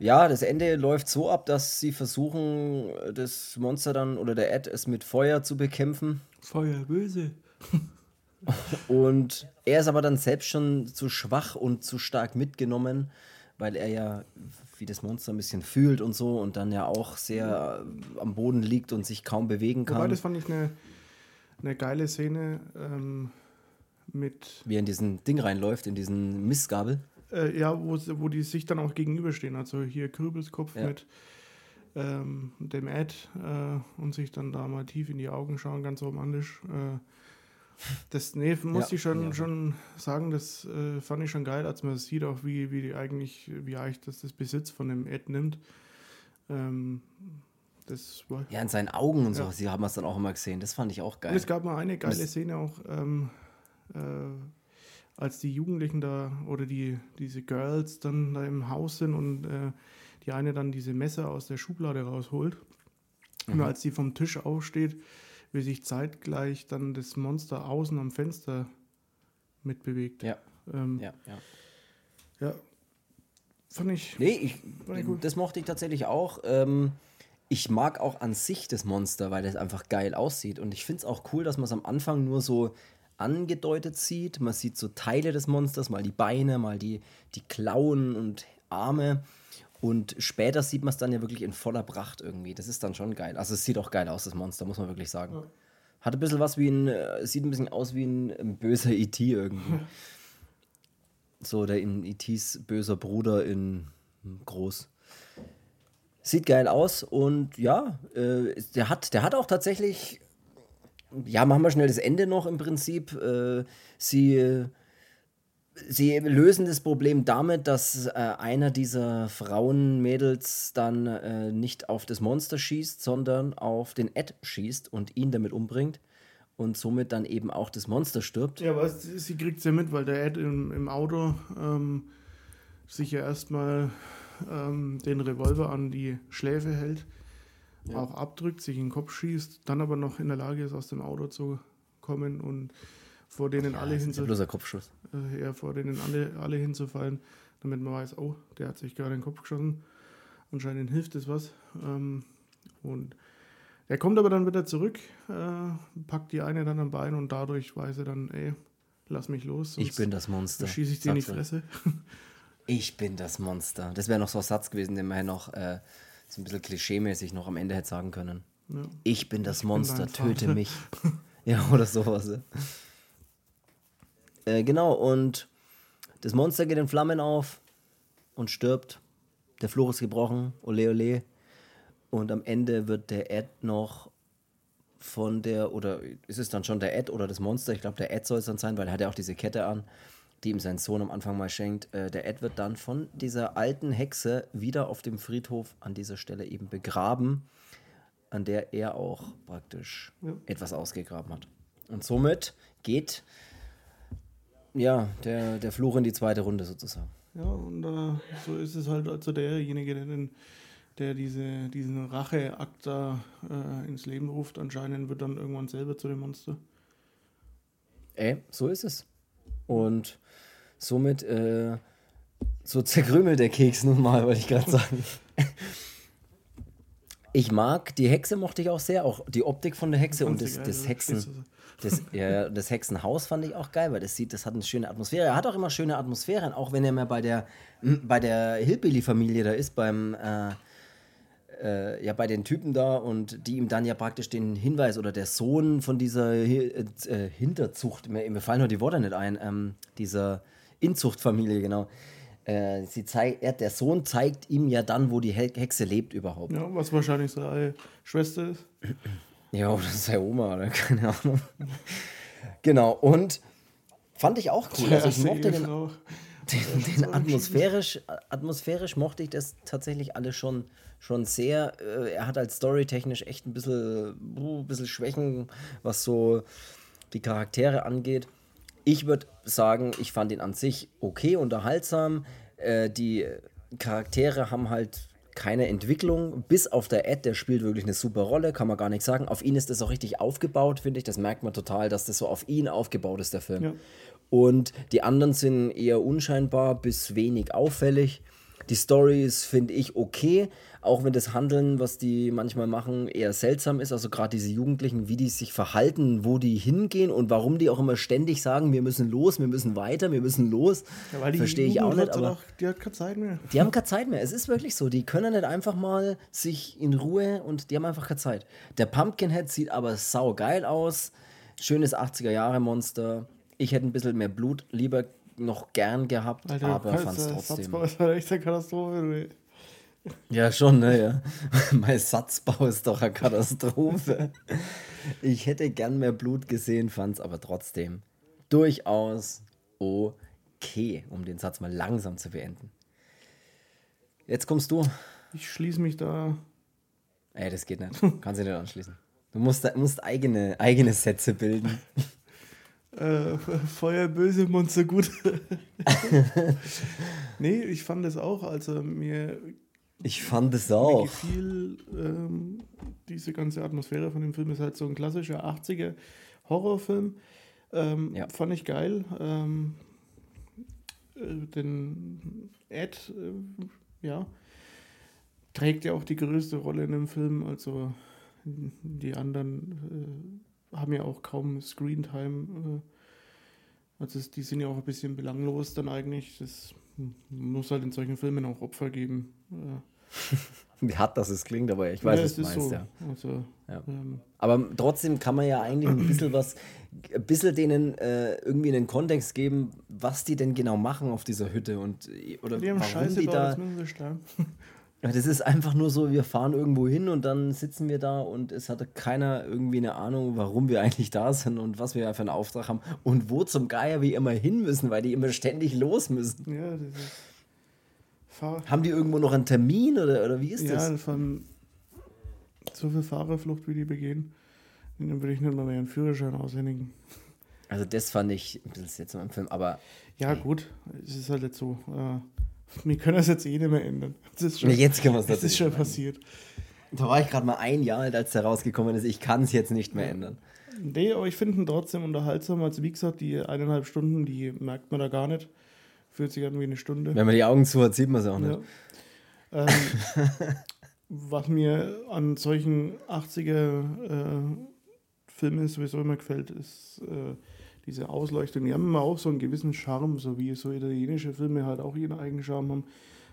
ja, das Ende läuft so ab, dass sie versuchen, das Monster dann oder der Ed es mit Feuer zu bekämpfen. Feuer böse. Und er ist aber dann selbst schon zu schwach und zu stark mitgenommen, weil er ja wie das Monster ein bisschen fühlt und so und dann ja auch sehr am Boden liegt und sich kaum bewegen kann. Wobei, das fand ich eine, eine geile Szene ähm, mit. Wie er in diesen Ding reinläuft, in diesen Missgabel. Äh, ja, wo, wo die sich dann auch gegenüberstehen. Also hier Kürbiskopf ja. mit ähm, dem Ed äh, und sich dann da mal tief in die Augen schauen, ganz romantisch. Äh, das, nee, muss ja, ich schon, ja. schon sagen, das äh, fand ich schon geil, als man sieht, auch wie, wie die eigentlich, wie eigentlich das, das Besitz von dem Ed nimmt. Ähm, das war, ja, in seinen Augen und ja. so, sie haben es dann auch immer gesehen. Das fand ich auch geil. Und es gab mal eine geile das Szene auch, ähm, äh, als die Jugendlichen da oder die, diese Girls dann da im Haus sind und äh, die eine dann diese Messer aus der Schublade rausholt. Mhm. Und als sie vom Tisch aufsteht, wie sich zeitgleich dann das Monster außen am Fenster mitbewegt. Ja. Ähm, ja, ja. Ja. Fand ich. Nee, ich, das mochte ich tatsächlich auch. Ähm, ich mag auch an sich das Monster, weil es einfach geil aussieht. Und ich finde es auch cool, dass man es am Anfang nur so angedeutet sieht. Man sieht so Teile des Monsters, mal die Beine, mal die, die Klauen und Arme. Und später sieht man es dann ja wirklich in voller Pracht irgendwie. Das ist dann schon geil. Also es sieht auch geil aus, das Monster, muss man wirklich sagen. Hat ein bisschen was wie ein, äh, sieht ein bisschen aus wie ein, ein böser E.T. irgendwie. so, der in E.T.s böser Bruder in groß. Sieht geil aus und ja, äh, der, hat, der hat auch tatsächlich, ja, machen wir schnell das Ende noch im Prinzip. Äh, sie sie lösen das Problem damit, dass äh, einer dieser Frauenmädels dann äh, nicht auf das Monster schießt, sondern auf den Ed schießt und ihn damit umbringt und somit dann eben auch das Monster stirbt. Ja, aber sie kriegt es ja mit, weil der Ed im, im Auto ähm, sich ja erstmal ähm, den Revolver an die Schläfe hält, ja. auch abdrückt, sich in den Kopf schießt, dann aber noch in der Lage ist, aus dem Auto zu kommen und vor denen ja, alle hinzufallen. Kopfschuss. Äh, ja, vor denen alle, alle hinzufallen, damit man weiß, oh, der hat sich gerade in den Kopf geschossen. Anscheinend hilft es was. Ähm, und er kommt aber dann wieder zurück, äh, packt die eine dann am Bein und dadurch weiß er dann, ey, lass mich los. Ich bin das Monster. Schieße ich dir in die Fresse. ich bin das Monster. Das wäre noch so ein Satz gewesen, den man ja noch äh, so ein bisschen klischeemäßig noch am Ende hätte sagen können. Ja. Ich bin das ich Monster, bin töte mich. ja, oder sowas. Äh, genau, und das Monster geht in Flammen auf und stirbt. Der Fluch ist gebrochen, ole ole. Und am Ende wird der Ed noch von der, oder ist es dann schon der Ed oder das Monster? Ich glaube, der Ed soll es dann sein, weil er hat ja auch diese Kette an, die ihm sein Sohn am Anfang mal schenkt. Äh, der Ed wird dann von dieser alten Hexe wieder auf dem Friedhof an dieser Stelle eben begraben, an der er auch praktisch ja. etwas ausgegraben hat. Und somit geht ja, der, der Fluch in die zweite Runde sozusagen. Ja, und äh, so ist es halt also derjenige, der, den, der diese, diesen Racheakt da äh, ins Leben ruft, anscheinend wird dann irgendwann selber zu dem Monster. Ey, so ist es. Und somit, äh, so zerkrümelt der Keks nun mal, wollte ich gerade sagen. ich mag, die Hexe mochte ich auch sehr, auch die Optik von der Hexe und das, das Hexen. Das, ja, das Hexenhaus fand ich auch geil, weil das sieht, das hat eine schöne Atmosphäre. Er hat auch immer schöne Atmosphären, auch wenn er mal bei der, bei der Hillbilly-Familie da ist, beim, äh, äh, ja bei den Typen da und die ihm dann ja praktisch den Hinweis oder der Sohn von dieser äh, Hinterzucht, mir, mir, fallen nur die Worte nicht ein, ähm, dieser Inzuchtfamilie, genau. Äh, sie zeigt, er, der Sohn zeigt ihm ja dann, wo die Hexe lebt überhaupt. Ja, was wahrscheinlich seine Schwester ist. Ja, oder seine Oma, oder keine Ahnung. genau, und fand ich auch cool. Also ich mochte den, den, den atmosphärisch, atmosphärisch mochte ich das tatsächlich alles schon, schon sehr. Äh, er hat halt storytechnisch echt ein bisschen, ein bisschen Schwächen, was so die Charaktere angeht. Ich würde sagen, ich fand ihn an sich okay, unterhaltsam. Äh, die Charaktere haben halt keine Entwicklung, bis auf der Ed, der spielt wirklich eine super Rolle, kann man gar nicht sagen. Auf ihn ist das auch richtig aufgebaut, finde ich. Das merkt man total, dass das so auf ihn aufgebaut ist, der Film. Ja. Und die anderen sind eher unscheinbar bis wenig auffällig. Die Story ist, finde ich, okay, auch wenn das Handeln, was die manchmal machen, eher seltsam ist. Also gerade diese Jugendlichen, wie die sich verhalten, wo die hingehen und warum die auch immer ständig sagen, wir müssen los, wir müssen weiter, wir müssen los. Ja, Verstehe ich auch nicht. Aber auch, die hat keine Zeit mehr. Die haben keine Zeit mehr. Es ist wirklich so. Die können nicht einfach mal sich in Ruhe und die haben einfach keine Zeit. Der Pumpkinhead sieht aber sau geil aus. Schönes 80er-Jahre-Monster ich hätte ein bisschen mehr Blut lieber noch gern gehabt, Alter, aber fand es trotzdem. Satzbau ist eine Katastrophe. Ja, schon, ne? Ja. mein Satzbau ist doch eine Katastrophe. ich hätte gern mehr Blut gesehen, fand es aber trotzdem durchaus okay, um den Satz mal langsam zu beenden. Jetzt kommst du. Ich schließe mich da. Ey, das geht nicht. Kannst du nicht anschließen. Du musst, musst eigene, eigene Sätze bilden. Äh, Feuer böse, Monster gut. nee, ich fand es auch. Also mir. Ich fand es auch. Mir gefiel ähm, diese ganze Atmosphäre von dem Film. Ist halt so ein klassischer 80er Horrorfilm. Ähm, ja. Fand ich geil. Ähm, äh, denn Ed, äh, ja, trägt ja auch die größte Rolle in dem Film. Also die anderen äh, haben ja auch kaum Screentime. Äh, also die sind ja auch ein bisschen belanglos dann eigentlich. Das muss halt in solchen Filmen auch Opfer geben. Wie hart das es klingt, aber ich weiß, ja, was du meinst, so. ja. Also, ja. Ähm, aber trotzdem kann man ja eigentlich ein bisschen was, ein bisschen denen äh, irgendwie einen Kontext geben, was die denn genau machen auf dieser Hütte und oder die haben warum die da. Das ist einfach nur so, wir fahren irgendwo hin und dann sitzen wir da und es hatte keiner irgendwie eine Ahnung, warum wir eigentlich da sind und was wir für einen Auftrag haben und wo zum Geier wir immer hin müssen, weil die immer ständig los müssen. Ja, das ist. Fahr haben die irgendwo noch einen Termin oder, oder wie ist ja, das? Ja, von so viel Fahrerflucht, wie die begehen, dann würde ich nicht mal mehr einen Führerschein aushändigen. Also das fand ich ein bisschen jetzt im Film, aber. Ja, gut, es ist halt jetzt so. Äh, wir können das jetzt eh nicht mehr ändern. Das ist schon, jetzt können wir es Das ist schon passiert. Da war ich gerade mal ein Jahr alt, als der rausgekommen ist. Ich kann es jetzt nicht mehr ändern. Nee, aber ich finde ihn trotzdem unterhaltsam. Also wie gesagt, die eineinhalb Stunden, die merkt man da gar nicht. Fühlt sich an wie eine Stunde. Wenn man die Augen zu hat, sieht man es auch nicht. Ja. Ähm, was mir an solchen 80er äh, Filmen sowieso immer gefällt, ist äh, diese Ausleuchtung, die haben immer auch so einen gewissen Charme, so wie so italienische Filme halt auch ihren eigenen Charme haben.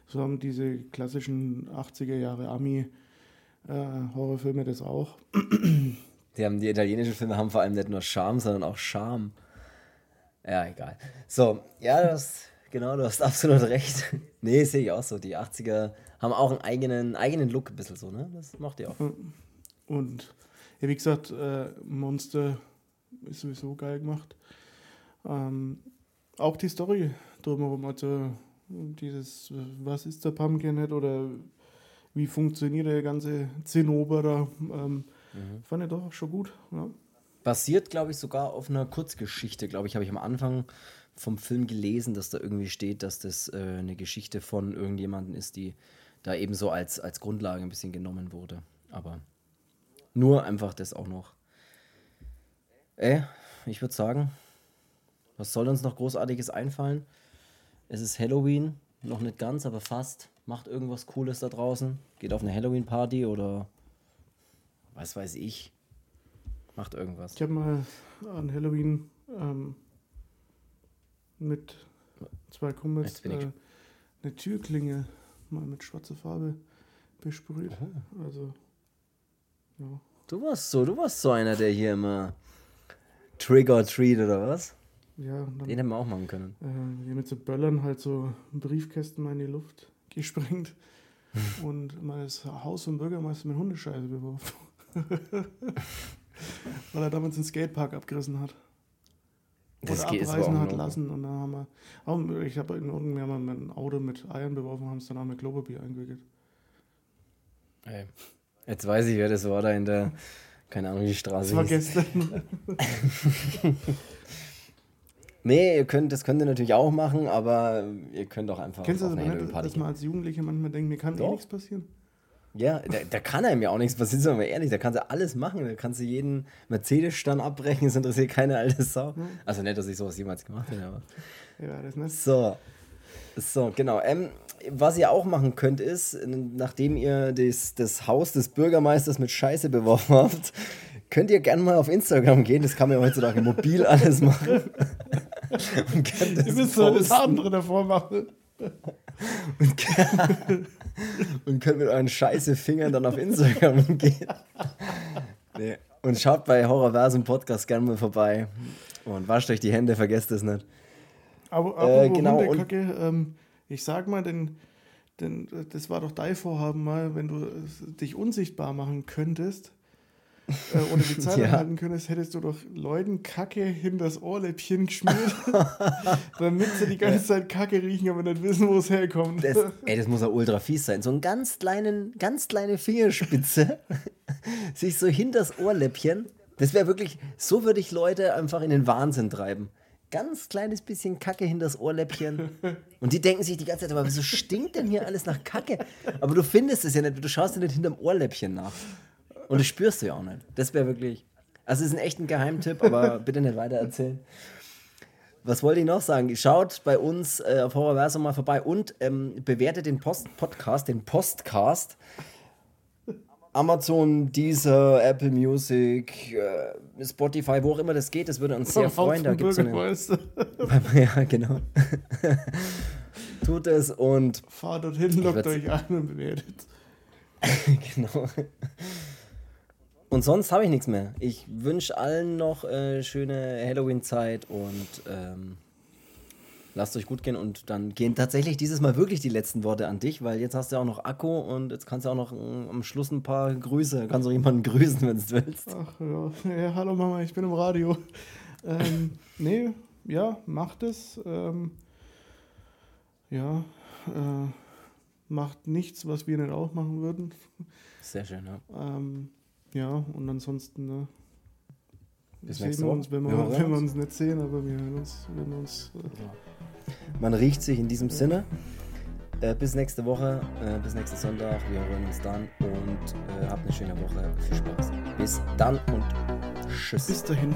So haben diese klassischen 80er Jahre Ami-Horrorfilme äh, das auch. Die, haben, die italienischen Filme haben vor allem nicht nur Charme, sondern auch Charme. Ja, egal. So, ja, du hast, genau, du hast absolut recht. nee, sehe ich auch so. Die 80er haben auch einen eigenen, eigenen Look, ein bisschen so, ne? Das macht die auch. Und ja, wie gesagt, äh, Monster ist sowieso geil gemacht. Ähm, auch die Story drumherum, also dieses, was ist der Pumpkinhead oder wie funktioniert der ganze Zinnober da, ähm, mhm. fand ich doch schon gut. Ja. Basiert, glaube ich, sogar auf einer Kurzgeschichte, glaube ich, habe ich am Anfang vom Film gelesen, dass da irgendwie steht, dass das äh, eine Geschichte von irgendjemandem ist, die da eben so als, als Grundlage ein bisschen genommen wurde. Aber nur einfach das auch noch. Äh, ich würde sagen, was soll uns noch Großartiges einfallen? Es ist Halloween, noch nicht ganz, aber fast. Macht irgendwas Cooles da draußen. Geht auf eine Halloween-Party oder was weiß ich. Macht irgendwas. Ich habe mal an Halloween ähm, mit zwei Kumpels äh, eine Türklinge mal mit schwarzer Farbe besprüht. Also, ja. Du warst so, du warst so einer, der hier immer Trick or Treat oder was? Ja, dann Den hätten wir auch machen können. äh, hier mit so Böllern halt so Briefkästen mal in die Luft gesprengt und mal das Haus vom Bürgermeister mit Hundescheiße beworfen. Weil er damals den Skatepark abgerissen hat. Das Oder geht- abreißen hat lassen. Und dann haben wir, auch, ich habe in Ordnung, wir haben ein Auto mit Eiern beworfen, haben es dann auch mit Klopapier eingewickelt. Ey. Jetzt weiß ich, wer das war da in der, keine Ahnung, wie die Straße Das war gestern. Nee, ihr könnt, das könnt ihr natürlich auch machen, aber ihr könnt auch einfach Kennst du das Halloween-Party dass gehen. man als Jugendlicher manchmal denkt, mir kann eh nichts passieren? Ja, da, da kann einem ja auch nichts passieren, sind wir mal ehrlich. Da kannst du alles machen. Da kannst du jeden Mercedes-Stand abbrechen, es interessiert keine alte Sau. Also nicht, dass ich sowas jemals gemacht hätte, aber. Ja, das nicht. So. So, genau. Ähm, was ihr auch machen könnt, ist, nachdem ihr das, das Haus des Bürgermeisters mit Scheiße beworfen habt, könnt ihr gerne mal auf Instagram gehen. Das kann man ja heutzutage mobil alles machen. Und könnt Ihr müsst so das andere davor machen. und könnt mit euren scheiße Fingern dann auf Instagram gehen. Nee. Und schaut bei Horrorversum Podcast gerne mal vorbei. Und wascht euch die Hände, vergesst es nicht. Aber Äh, apropos genau, und- Hundekacke, ähm, ich sag mal, denn, denn äh, das war doch dein Vorhaben mal, wenn du äh, dich unsichtbar machen könntest äh, oder die Zeit Ja. anhalten könntest, hättest du doch Leuten Kacke hinters Ohrläppchen geschmiert, damit sie die ganze Zeit Kacke riechen, aber nicht wissen, wo es herkommt. Das, ey, das muss ja ultra fies sein. So einen ganz kleinen, ganz kleine Fingerspitze, sich so hinters Ohrläppchen. Das wäre wirklich, so würde ich Leute einfach in den Wahnsinn treiben. Ganz kleines bisschen Kacke hinters Ohrläppchen. Und die denken sich die ganze Zeit, aber wieso stinkt denn hier alles nach Kacke? Aber du findest es ja nicht, du schaust ja nicht hinterm Ohrläppchen nach. Und das spürst du ja auch nicht. Das wäre wirklich, also es ist ein echt ein Geheimtipp, aber bitte nicht weiter erzählen. Was wollte ich noch sagen? Schaut bei uns äh, auf Horrorversum mal vorbei und ähm, bewertet den Post Podcast, den Postcast. Amazon, Deezer, Apple Music, äh, Spotify, wo auch immer das geht, das würde uns sehr freuen. Da gibt es eine. Bürgermeister. ja, genau. Tut es und Fahrt dorthin, lockt euch ein und bewertet. genau. Und sonst habe ich nichts mehr. Ich wünsche allen noch äh, schöne Halloween-Zeit und ähm, lasst euch gut gehen. Und dann gehen tatsächlich dieses Mal wirklich die letzten Worte an dich, weil jetzt hast du ja auch noch Akku und jetzt kannst du auch noch äh, am Schluss ein paar Grüße, kannst auch jemanden grüßen, wenn du willst. Ach ja. ja, hallo Mama, ich bin im Radio. Ähm, nee, ja, macht es. Ähm, ja, äh, macht nichts, was wir nicht auch machen würden. Sehr schön, ja. Ähm, ja, und ansonsten ne, Bis sehen nächste Woche. uns, wenn wir, Wir wenn wir uns. uns nicht sehen, aber wir hören uns, wenn wir uns äh, Man riecht sich in diesem Sinne. Äh, bis nächste Woche, äh, bis nächsten Sonntag. Wir hören uns dann und äh, habt eine schöne Woche. Viel Spaß. Bis dann und tschüss. bis dahin.